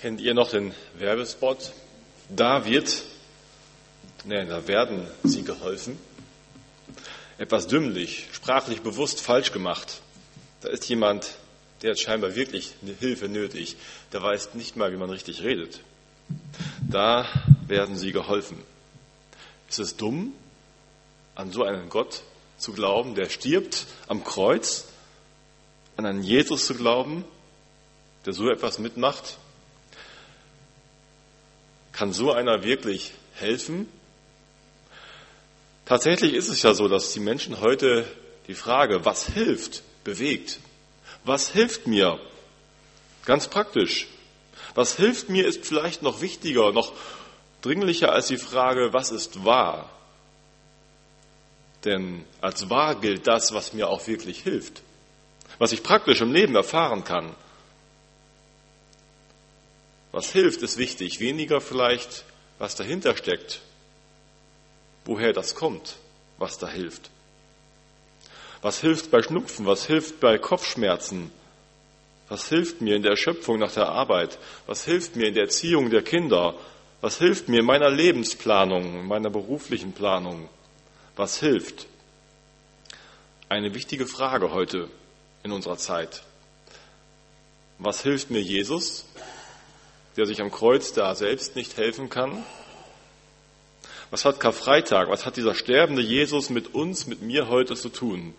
Kennt ihr noch den Werbespot? Da wird, nee, da werden sie geholfen. Etwas dümmlich, sprachlich bewusst falsch gemacht. Da ist jemand, der hat scheinbar wirklich eine Hilfe nötig. Der weiß nicht mal, wie man richtig redet. Da werden sie geholfen. Ist es dumm, an so einen Gott zu glauben, der stirbt am Kreuz, an einen Jesus zu glauben, der so etwas mitmacht? Kann so einer wirklich helfen? Tatsächlich ist es ja so, dass die Menschen heute die Frage, was hilft, bewegt. Was hilft mir? Ganz praktisch. Was hilft mir ist vielleicht noch wichtiger, noch dringlicher als die Frage, was ist wahr? Denn als wahr gilt das, was mir auch wirklich hilft, was ich praktisch im Leben erfahren kann. Was hilft, ist wichtig, weniger vielleicht, was dahinter steckt, woher das kommt, was da hilft. Was hilft bei Schnupfen, was hilft bei Kopfschmerzen, was hilft mir in der Erschöpfung nach der Arbeit, was hilft mir in der Erziehung der Kinder, was hilft mir in meiner Lebensplanung, in meiner beruflichen Planung, was hilft. Eine wichtige Frage heute in unserer Zeit. Was hilft mir Jesus? Der sich am Kreuz da selbst nicht helfen kann? Was hat Karfreitag, was hat dieser sterbende Jesus mit uns, mit mir heute zu tun?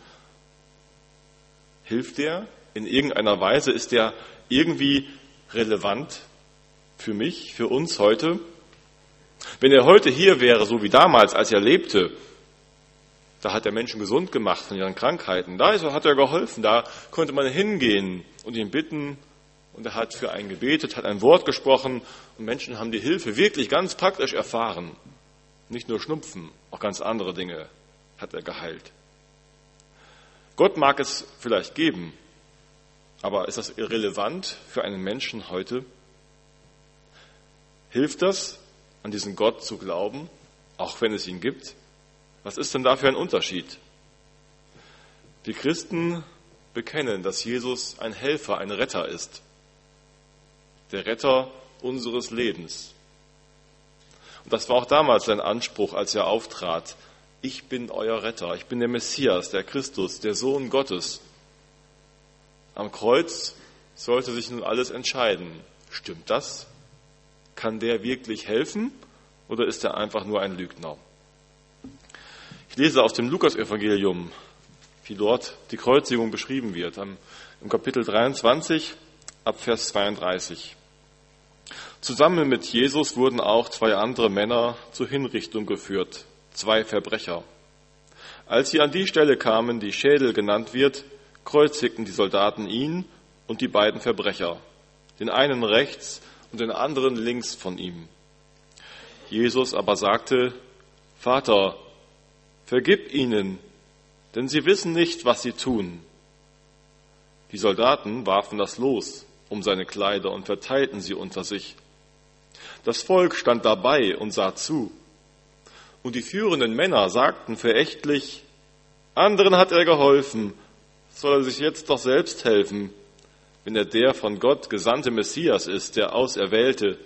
Hilft er in irgendeiner Weise? Ist er irgendwie relevant für mich, für uns heute? Wenn er heute hier wäre, so wie damals, als er lebte, da hat er Menschen gesund gemacht von ihren Krankheiten. Da hat er geholfen. Da konnte man hingehen und ihn bitten, und er hat für einen gebetet, hat ein Wort gesprochen und Menschen haben die Hilfe wirklich ganz praktisch erfahren. Nicht nur Schnupfen, auch ganz andere Dinge hat er geheilt. Gott mag es vielleicht geben, aber ist das irrelevant für einen Menschen heute? Hilft das, an diesen Gott zu glauben, auch wenn es ihn gibt? Was ist denn da für ein Unterschied? Die Christen bekennen, dass Jesus ein Helfer, ein Retter ist der Retter unseres Lebens. Und das war auch damals sein Anspruch, als er auftrat. Ich bin euer Retter, ich bin der Messias, der Christus, der Sohn Gottes. Am Kreuz sollte sich nun alles entscheiden. Stimmt das? Kann der wirklich helfen oder ist er einfach nur ein Lügner? Ich lese aus dem Lukasevangelium, wie dort die Kreuzigung beschrieben wird, im Kapitel 23 ab Vers 32. Zusammen mit Jesus wurden auch zwei andere Männer zur Hinrichtung geführt, zwei Verbrecher. Als sie an die Stelle kamen, die Schädel genannt wird, kreuzigten die Soldaten ihn und die beiden Verbrecher, den einen rechts und den anderen links von ihm. Jesus aber sagte, Vater, vergib ihnen, denn sie wissen nicht, was sie tun. Die Soldaten warfen das Los um seine Kleider und verteilten sie unter sich. Das Volk stand dabei und sah zu. Und die führenden Männer sagten verächtlich, anderen hat er geholfen, soll er sich jetzt doch selbst helfen, wenn er der von Gott gesandte Messias ist, der Auserwählte.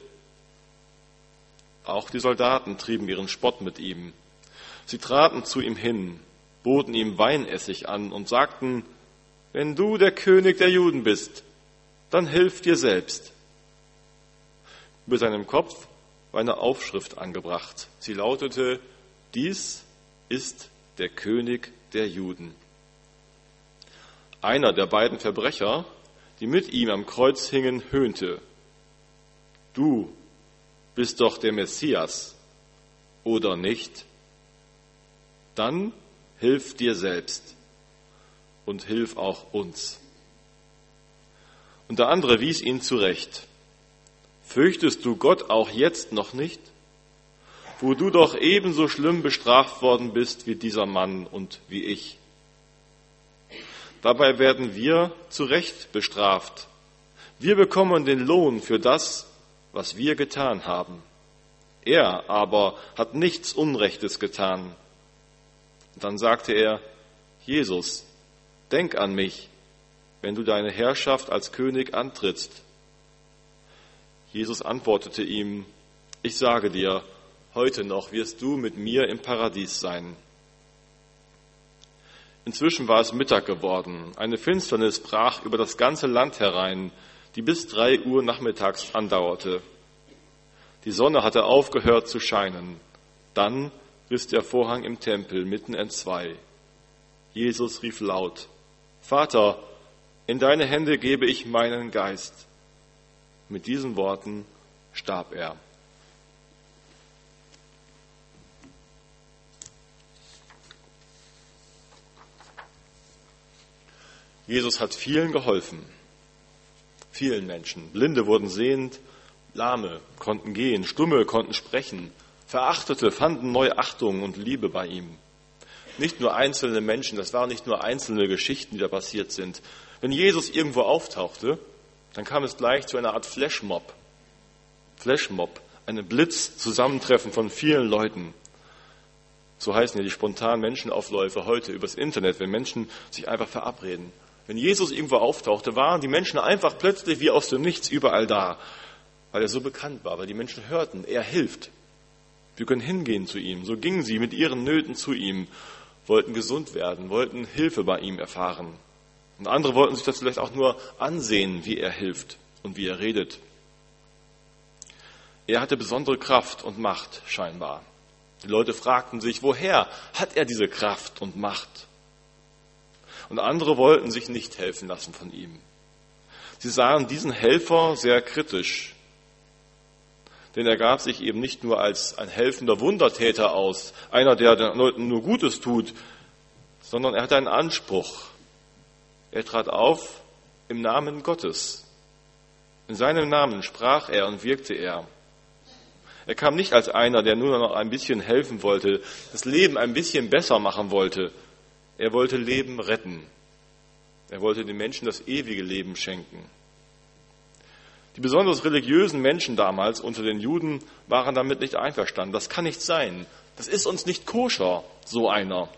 Auch die Soldaten trieben ihren Spott mit ihm. Sie traten zu ihm hin, boten ihm Weinessig an und sagten, wenn du der König der Juden bist, dann hilf dir selbst. Über seinem Kopf war eine Aufschrift angebracht. Sie lautete, dies ist der König der Juden. Einer der beiden Verbrecher, die mit ihm am Kreuz hingen, höhnte, du bist doch der Messias, oder nicht? Dann hilf dir selbst und hilf auch uns. Und der andere wies ihn zurecht. Fürchtest du Gott auch jetzt noch nicht, wo du doch ebenso schlimm bestraft worden bist wie dieser Mann und wie ich? Dabei werden wir zu Recht bestraft. Wir bekommen den Lohn für das, was wir getan haben. Er aber hat nichts Unrechtes getan. Dann sagte er, Jesus, denk an mich, wenn du deine Herrschaft als König antrittst. Jesus antwortete ihm, ich sage dir, heute noch wirst du mit mir im Paradies sein. Inzwischen war es Mittag geworden. Eine Finsternis brach über das ganze Land herein, die bis drei Uhr nachmittags andauerte. Die Sonne hatte aufgehört zu scheinen. Dann riss der Vorhang im Tempel mitten entzwei. Jesus rief laut, Vater, in deine Hände gebe ich meinen Geist. Mit diesen Worten starb er. Jesus hat vielen geholfen, vielen Menschen. Blinde wurden sehend, Lahme konnten gehen, Stumme konnten sprechen, Verachtete fanden neue Achtung und Liebe bei ihm. Nicht nur einzelne Menschen, das waren nicht nur einzelne Geschichten, die da passiert sind. Wenn Jesus irgendwo auftauchte, dann kam es gleich zu einer Art Flashmob. Flashmob, eine Blitzzusammentreffen von vielen Leuten. So heißen ja die spontanen Menschenaufläufe heute übers Internet, wenn Menschen sich einfach verabreden. Wenn Jesus irgendwo auftauchte, waren die Menschen einfach plötzlich wie aus dem Nichts überall da, weil er so bekannt war, weil die Menschen hörten, er hilft. Wir können hingehen zu ihm. So gingen sie mit ihren Nöten zu ihm, wollten gesund werden, wollten Hilfe bei ihm erfahren. Und andere wollten sich das vielleicht auch nur ansehen, wie er hilft und wie er redet. Er hatte besondere Kraft und Macht scheinbar. Die Leute fragten sich, woher hat er diese Kraft und Macht? und andere wollten sich nicht helfen lassen von ihm. Sie sahen diesen Helfer sehr kritisch, denn er gab sich eben nicht nur als ein helfender Wundertäter aus, einer, der den Leuten nur Gutes tut, sondern er hatte einen Anspruch. Er trat auf im Namen Gottes. In seinem Namen sprach er und wirkte er. Er kam nicht als einer, der nur noch ein bisschen helfen wollte, das Leben ein bisschen besser machen wollte, er wollte Leben retten. Er wollte den Menschen das ewige Leben schenken. Die besonders religiösen Menschen damals unter den Juden waren damit nicht einverstanden. Das kann nicht sein. Das ist uns nicht koscher, so einer.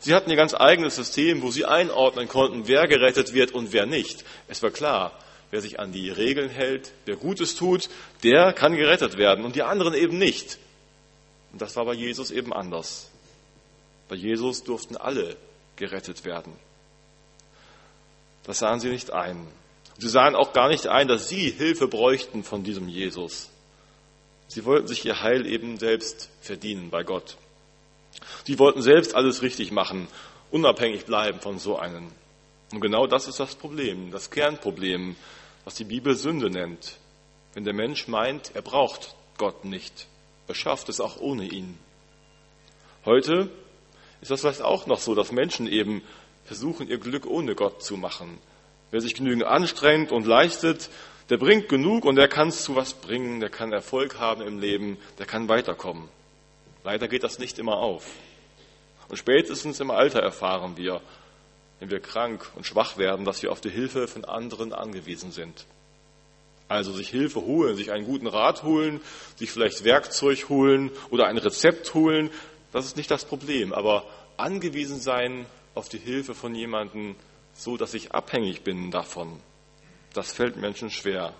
Sie hatten ihr ganz eigenes System, wo sie einordnen konnten, wer gerettet wird und wer nicht. Es war klar, wer sich an die Regeln hält, wer Gutes tut, der kann gerettet werden und die anderen eben nicht. Und das war bei Jesus eben anders. Bei Jesus durften alle gerettet werden. Das sahen sie nicht ein. Sie sahen auch gar nicht ein, dass sie Hilfe bräuchten von diesem Jesus. Sie wollten sich ihr Heil eben selbst verdienen bei Gott. Sie wollten selbst alles richtig machen, unabhängig bleiben von so einem. Und genau das ist das Problem, das Kernproblem, was die Bibel Sünde nennt. Wenn der Mensch meint, er braucht Gott nicht, er schafft es auch ohne ihn. Heute ist das vielleicht auch noch so, dass Menschen eben versuchen, ihr Glück ohne Gott zu machen. Wer sich genügend anstrengt und leistet, der bringt genug und der kann es zu was bringen, der kann Erfolg haben im Leben, der kann weiterkommen. Leider geht das nicht immer auf. Und spätestens im Alter erfahren wir, wenn wir krank und schwach werden, dass wir auf die Hilfe von anderen angewiesen sind. Also sich Hilfe holen, sich einen guten Rat holen, sich vielleicht Werkzeug holen oder ein Rezept holen, das ist nicht das Problem, aber angewiesen sein auf die Hilfe von jemandem, so dass ich abhängig bin davon, das fällt Menschen schwer.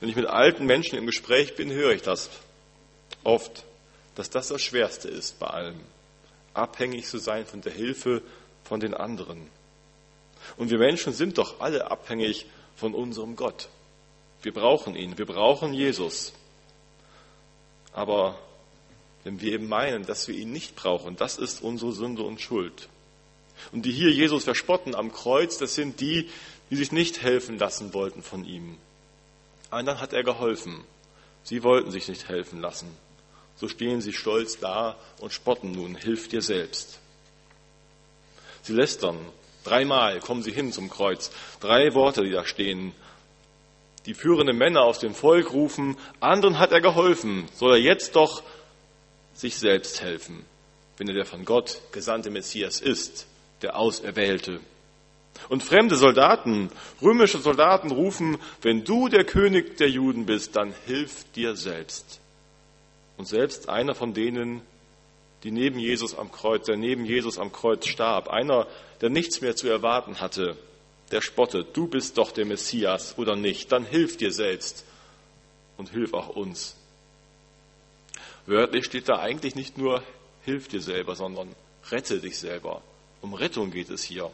Wenn ich mit alten Menschen im Gespräch bin, höre ich das oft, dass das das Schwerste ist bei allem, abhängig zu sein von der Hilfe von den anderen. Und wir Menschen sind doch alle abhängig von unserem Gott. Wir brauchen ihn, wir brauchen Jesus. Aber wenn wir eben meinen, dass wir ihn nicht brauchen. Das ist unsere Sünde und Schuld. Und die hier Jesus verspotten am Kreuz, das sind die, die sich nicht helfen lassen wollten von ihm. Anderen hat er geholfen. Sie wollten sich nicht helfen lassen. So stehen sie stolz da und spotten nun, hilf dir selbst. Sie lästern. Dreimal kommen sie hin zum Kreuz. Drei Worte, die da stehen. Die führenden Männer aus dem Volk rufen, anderen hat er geholfen, soll er jetzt doch sich selbst helfen, wenn er der von Gott gesandte Messias ist, der Auserwählte. Und fremde Soldaten, römische Soldaten rufen, wenn du der König der Juden bist, dann hilf dir selbst. Und selbst einer von denen, die neben Jesus am Kreuz, der neben Jesus am Kreuz starb, einer, der nichts mehr zu erwarten hatte, der spottet, du bist doch der Messias oder nicht, dann hilf dir selbst. und hilf auch uns. Wörtlich steht da eigentlich nicht nur hilf dir selber, sondern rette dich selber. Um Rettung geht es hier.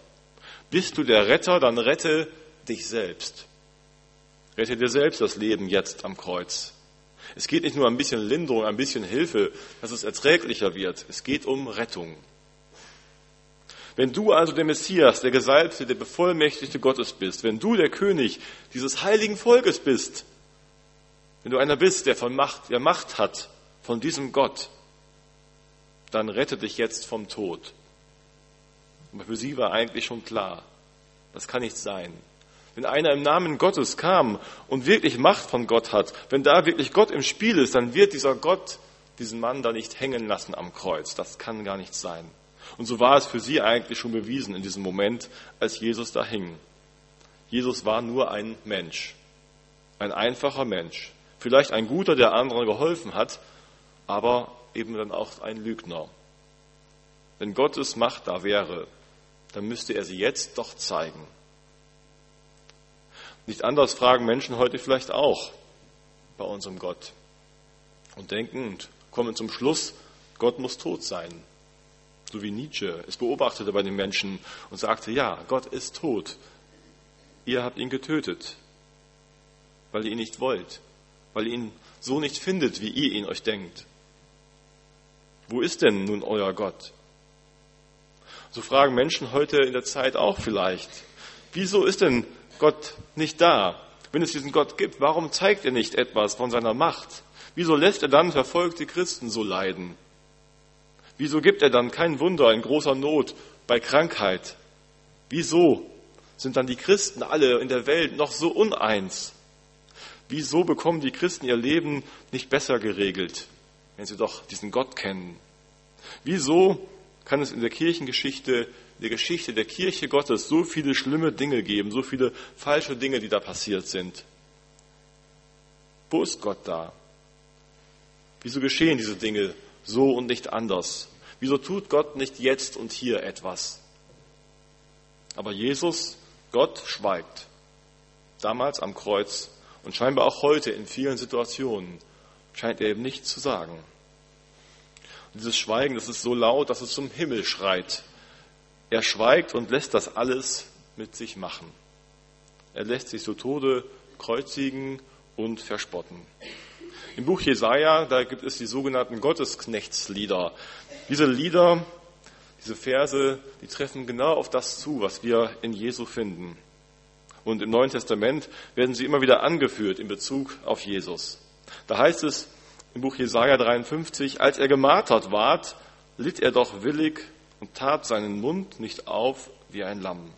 Bist du der Retter, dann rette dich selbst. Rette dir selbst das Leben jetzt am Kreuz. Es geht nicht nur ein bisschen Linderung, ein bisschen Hilfe, dass es erträglicher wird. Es geht um Rettung. Wenn du also der Messias, der Gesalbte, der Bevollmächtigte Gottes bist, wenn du der König dieses heiligen Volkes bist, wenn du einer bist, der von Macht, der Macht hat von diesem Gott, dann rette dich jetzt vom Tod. Aber für sie war eigentlich schon klar, das kann nicht sein. Wenn einer im Namen Gottes kam und wirklich Macht von Gott hat, wenn da wirklich Gott im Spiel ist, dann wird dieser Gott diesen Mann da nicht hängen lassen am Kreuz. Das kann gar nicht sein. Und so war es für sie eigentlich schon bewiesen in diesem Moment, als Jesus da hing. Jesus war nur ein Mensch, ein einfacher Mensch, vielleicht ein guter, der anderen geholfen hat, aber eben dann auch ein Lügner. Wenn Gottes Macht da wäre, dann müsste er sie jetzt doch zeigen. Nicht anders fragen Menschen heute vielleicht auch bei unserem Gott und denken und kommen zum Schluss, Gott muss tot sein. So wie Nietzsche es beobachtete bei den Menschen und sagte, ja, Gott ist tot. Ihr habt ihn getötet, weil ihr ihn nicht wollt, weil ihr ihn so nicht findet, wie ihr ihn euch denkt. Wo ist denn nun euer Gott? So fragen Menschen heute in der Zeit auch vielleicht, wieso ist denn Gott nicht da? Wenn es diesen Gott gibt, warum zeigt er nicht etwas von seiner Macht? Wieso lässt er dann verfolgte Christen so leiden? Wieso gibt er dann kein Wunder in großer Not bei Krankheit? Wieso sind dann die Christen alle in der Welt noch so uneins? Wieso bekommen die Christen ihr Leben nicht besser geregelt, wenn sie doch diesen Gott kennen? Wieso kann es in der Kirchengeschichte, der Geschichte der Kirche Gottes so viele schlimme Dinge geben, so viele falsche Dinge, die da passiert sind. Wo ist Gott da? Wieso geschehen diese Dinge so und nicht anders? Wieso tut Gott nicht jetzt und hier etwas? Aber Jesus, Gott schweigt. Damals am Kreuz und scheinbar auch heute in vielen Situationen scheint er eben nichts zu sagen. Und dieses Schweigen, das ist so laut, dass es zum Himmel schreit. Er schweigt und lässt das alles mit sich machen. Er lässt sich zu Tode kreuzigen und verspotten. Im Buch Jesaja, da gibt es die sogenannten Gottesknechtslieder. Diese Lieder, diese Verse, die treffen genau auf das zu, was wir in Jesu finden. Und im Neuen Testament werden sie immer wieder angeführt in Bezug auf Jesus. Da heißt es, im Buch Jesaja 53, als er gemartert ward, litt er doch willig und tat seinen Mund nicht auf wie ein Lamm.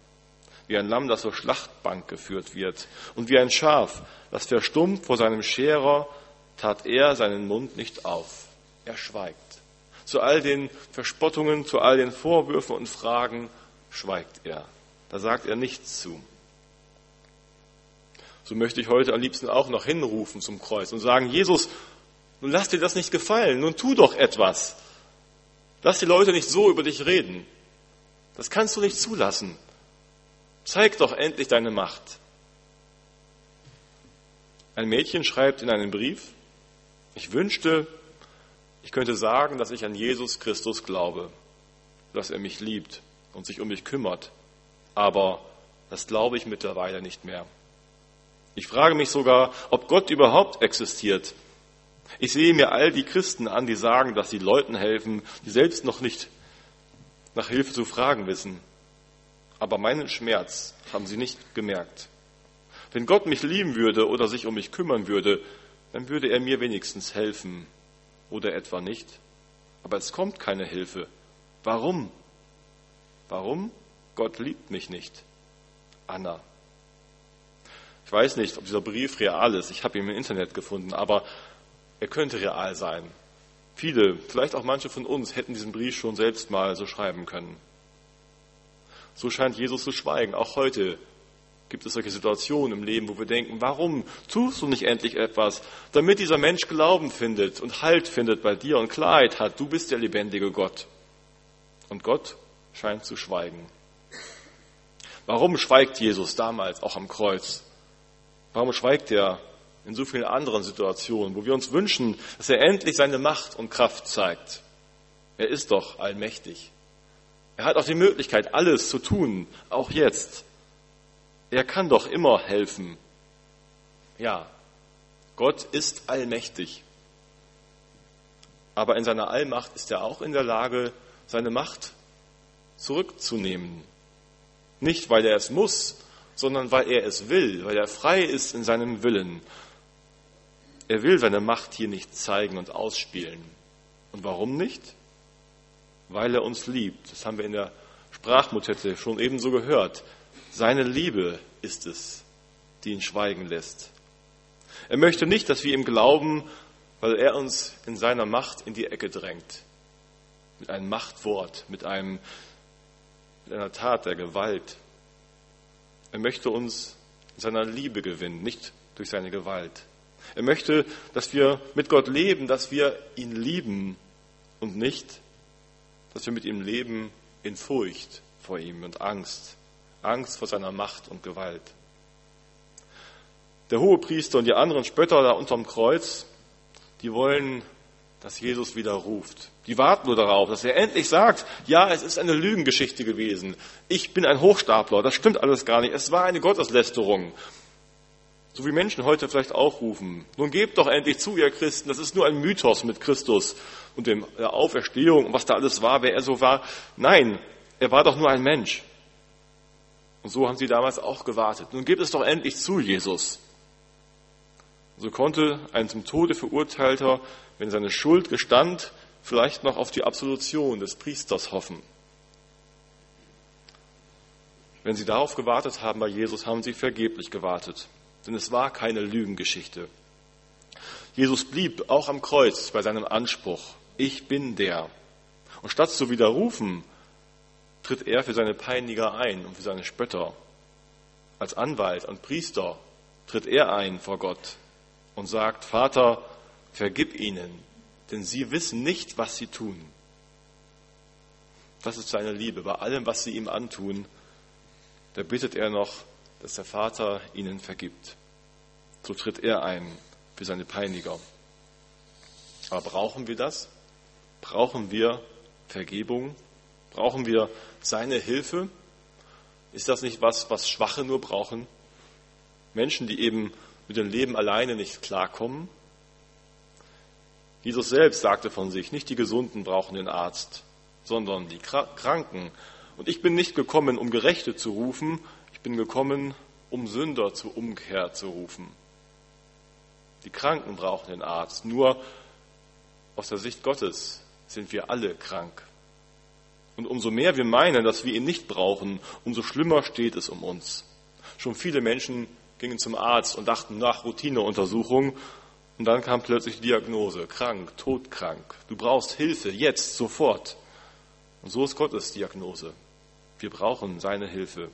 Wie ein Lamm, das zur Schlachtbank geführt wird. Und wie ein Schaf, das verstummt vor seinem Scherer, tat er seinen Mund nicht auf. Er schweigt. Zu all den Verspottungen, zu all den Vorwürfen und Fragen schweigt er. Da sagt er nichts zu. So möchte ich heute am liebsten auch noch hinrufen zum Kreuz und sagen, Jesus, nun lass dir das nicht gefallen, nun tu doch etwas. Lass die Leute nicht so über dich reden. Das kannst du nicht zulassen. Zeig doch endlich deine Macht. Ein Mädchen schreibt in einem Brief, ich wünschte, ich könnte sagen, dass ich an Jesus Christus glaube, dass er mich liebt und sich um mich kümmert. Aber das glaube ich mittlerweile nicht mehr. Ich frage mich sogar, ob Gott überhaupt existiert ich sehe mir all die Christen an, die sagen, dass sie Leuten helfen, die selbst noch nicht nach Hilfe zu fragen wissen. Aber meinen Schmerz haben sie nicht gemerkt. Wenn Gott mich lieben würde oder sich um mich kümmern würde, dann würde er mir wenigstens helfen. Oder etwa nicht. Aber es kommt keine Hilfe. Warum? Warum? Gott liebt mich nicht. Anna. Ich weiß nicht, ob dieser Brief real ist. Ich habe ihn im Internet gefunden, aber er könnte real sein. Viele, vielleicht auch manche von uns, hätten diesen Brief schon selbst mal so schreiben können. So scheint Jesus zu schweigen. Auch heute gibt es solche Situationen im Leben, wo wir denken, warum tust du nicht endlich etwas, damit dieser Mensch Glauben findet und Halt findet bei dir und Klarheit hat. Du bist der lebendige Gott. Und Gott scheint zu schweigen. Warum schweigt Jesus damals auch am Kreuz? Warum schweigt er in so vielen anderen Situationen, wo wir uns wünschen, dass er endlich seine Macht und Kraft zeigt. Er ist doch allmächtig. Er hat auch die Möglichkeit, alles zu tun, auch jetzt. Er kann doch immer helfen. Ja, Gott ist allmächtig. Aber in seiner Allmacht ist er auch in der Lage, seine Macht zurückzunehmen. Nicht, weil er es muss, sondern weil er es will, weil er frei ist in seinem Willen. Er will seine Macht hier nicht zeigen und ausspielen. Und warum nicht? Weil er uns liebt. Das haben wir in der Sprachmotette schon ebenso gehört. Seine Liebe ist es, die ihn schweigen lässt. Er möchte nicht, dass wir ihm glauben, weil er uns in seiner Macht in die Ecke drängt. Mit einem Machtwort, mit, einem, mit einer Tat der Gewalt. Er möchte uns in seiner Liebe gewinnen, nicht durch seine Gewalt. Er möchte, dass wir mit Gott leben, dass wir ihn lieben und nicht, dass wir mit ihm leben in Furcht vor ihm und Angst. Angst vor seiner Macht und Gewalt. Der hohe Priester und die anderen Spötter da unterm Kreuz, die wollen, dass Jesus wieder ruft. Die warten nur darauf, dass er endlich sagt, ja, es ist eine Lügengeschichte gewesen. Ich bin ein Hochstapler. Das stimmt alles gar nicht. Es war eine Gotteslästerung. So wie Menschen heute vielleicht auch rufen. Nun gebt doch endlich zu, ihr Christen, das ist nur ein Mythos mit Christus und der Auferstehung und was da alles war, wer er so war. Nein, er war doch nur ein Mensch. Und so haben sie damals auch gewartet. Nun gebt es doch endlich zu, Jesus. So konnte ein zum Tode verurteilter, wenn seine Schuld gestand, vielleicht noch auf die Absolution des Priesters hoffen. Wenn sie darauf gewartet haben bei Jesus, haben sie vergeblich gewartet denn es war keine Lügengeschichte. Jesus blieb auch am Kreuz bei seinem Anspruch, ich bin der. Und statt zu widerrufen, tritt er für seine Peiniger ein und für seine Spötter. Als Anwalt und Priester tritt er ein vor Gott und sagt, Vater, vergib ihnen, denn sie wissen nicht, was sie tun. Das ist seine Liebe. Bei allem, was sie ihm antun, da bittet er noch, dass der Vater ihnen vergibt. So tritt er ein für seine Peiniger. Aber brauchen wir das? Brauchen wir Vergebung? Brauchen wir seine Hilfe? Ist das nicht was, was Schwache nur brauchen? Menschen, die eben mit dem Leben alleine nicht klarkommen? Jesus selbst sagte von sich, nicht die Gesunden brauchen den Arzt, sondern die Kranken. Und ich bin nicht gekommen, um Gerechte zu rufen, bin gekommen, um Sünder zur Umkehr zu rufen. Die Kranken brauchen den Arzt. Nur aus der Sicht Gottes sind wir alle krank. Und umso mehr wir meinen, dass wir ihn nicht brauchen, umso schlimmer steht es um uns. Schon viele Menschen gingen zum Arzt und dachten nach Routineuntersuchung und dann kam plötzlich die Diagnose, krank, todkrank. Du brauchst Hilfe, jetzt, sofort. Und so ist Gottes Diagnose. Wir brauchen seine Hilfe.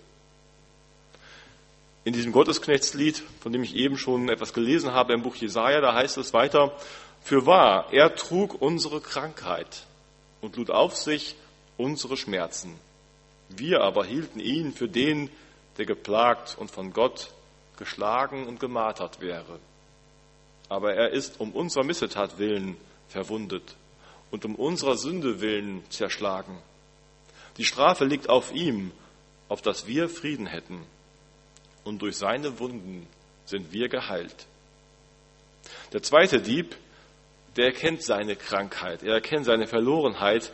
In diesem Gottesknechtslied, von dem ich eben schon etwas gelesen habe im Buch Jesaja, da heißt es weiter, für wahr, er trug unsere Krankheit und lud auf sich unsere Schmerzen. Wir aber hielten ihn für den, der geplagt und von Gott geschlagen und gemartert wäre. Aber er ist um unserer Missetat willen verwundet und um unserer Sünde willen zerschlagen. Die Strafe liegt auf ihm, auf dass wir Frieden hätten und durch seine Wunden sind wir geheilt. Der zweite Dieb, der erkennt seine Krankheit, er erkennt seine Verlorenheit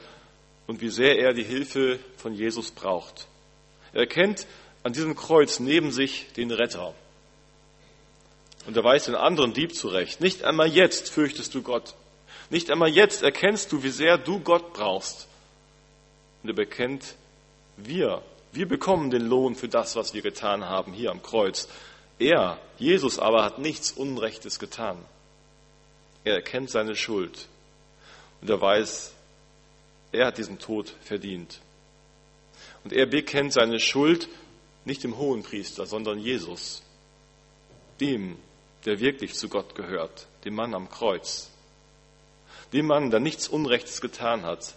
und wie sehr er die Hilfe von Jesus braucht. Er erkennt an diesem Kreuz neben sich den Retter. Und er weiß den anderen Dieb zurecht. Nicht einmal jetzt fürchtest du Gott. Nicht einmal jetzt erkennst du, wie sehr du Gott brauchst. Und er bekennt, wir wir bekommen den Lohn für das, was wir getan haben hier am Kreuz. Er, Jesus aber, hat nichts Unrechtes getan. Er erkennt seine Schuld und er weiß, er hat diesen Tod verdient. Und er bekennt seine Schuld nicht dem Hohenpriester, sondern Jesus, dem, der wirklich zu Gott gehört, dem Mann am Kreuz, dem Mann, der nichts Unrechtes getan hat,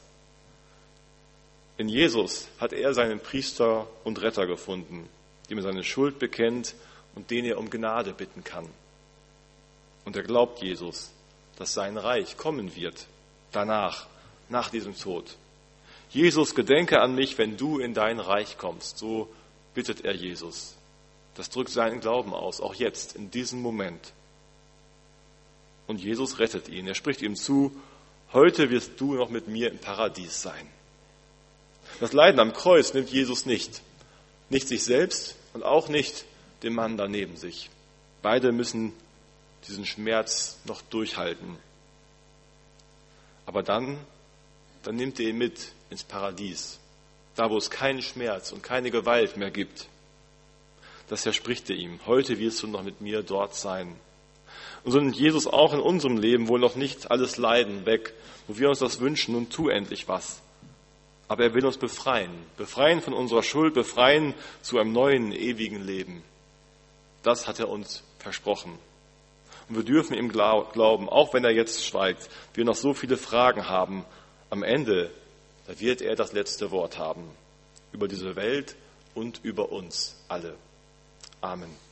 in Jesus hat er seinen Priester und Retter gefunden, dem er seine Schuld bekennt und den er um Gnade bitten kann. Und er glaubt Jesus, dass sein Reich kommen wird, danach, nach diesem Tod. Jesus, gedenke an mich, wenn du in dein Reich kommst. So bittet er Jesus. Das drückt seinen Glauben aus, auch jetzt, in diesem Moment. Und Jesus rettet ihn. Er spricht ihm zu, heute wirst du noch mit mir im Paradies sein. Das Leiden am Kreuz nimmt Jesus nicht. Nicht sich selbst und auch nicht den Mann daneben sich. Beide müssen diesen Schmerz noch durchhalten. Aber dann, dann nimmt er ihn mit ins Paradies, da wo es keinen Schmerz und keine Gewalt mehr gibt. Das verspricht er ihm. Heute wirst du noch mit mir dort sein. Und so nimmt Jesus auch in unserem Leben wohl noch nicht alles Leiden weg, wo wir uns das wünschen und tu endlich was. Aber er will uns befreien, befreien von unserer Schuld, befreien zu einem neuen, ewigen Leben. Das hat er uns versprochen. Und wir dürfen ihm glauben, auch wenn er jetzt schweigt, wir noch so viele Fragen haben. Am Ende, da wird er das letzte Wort haben über diese Welt und über uns alle. Amen.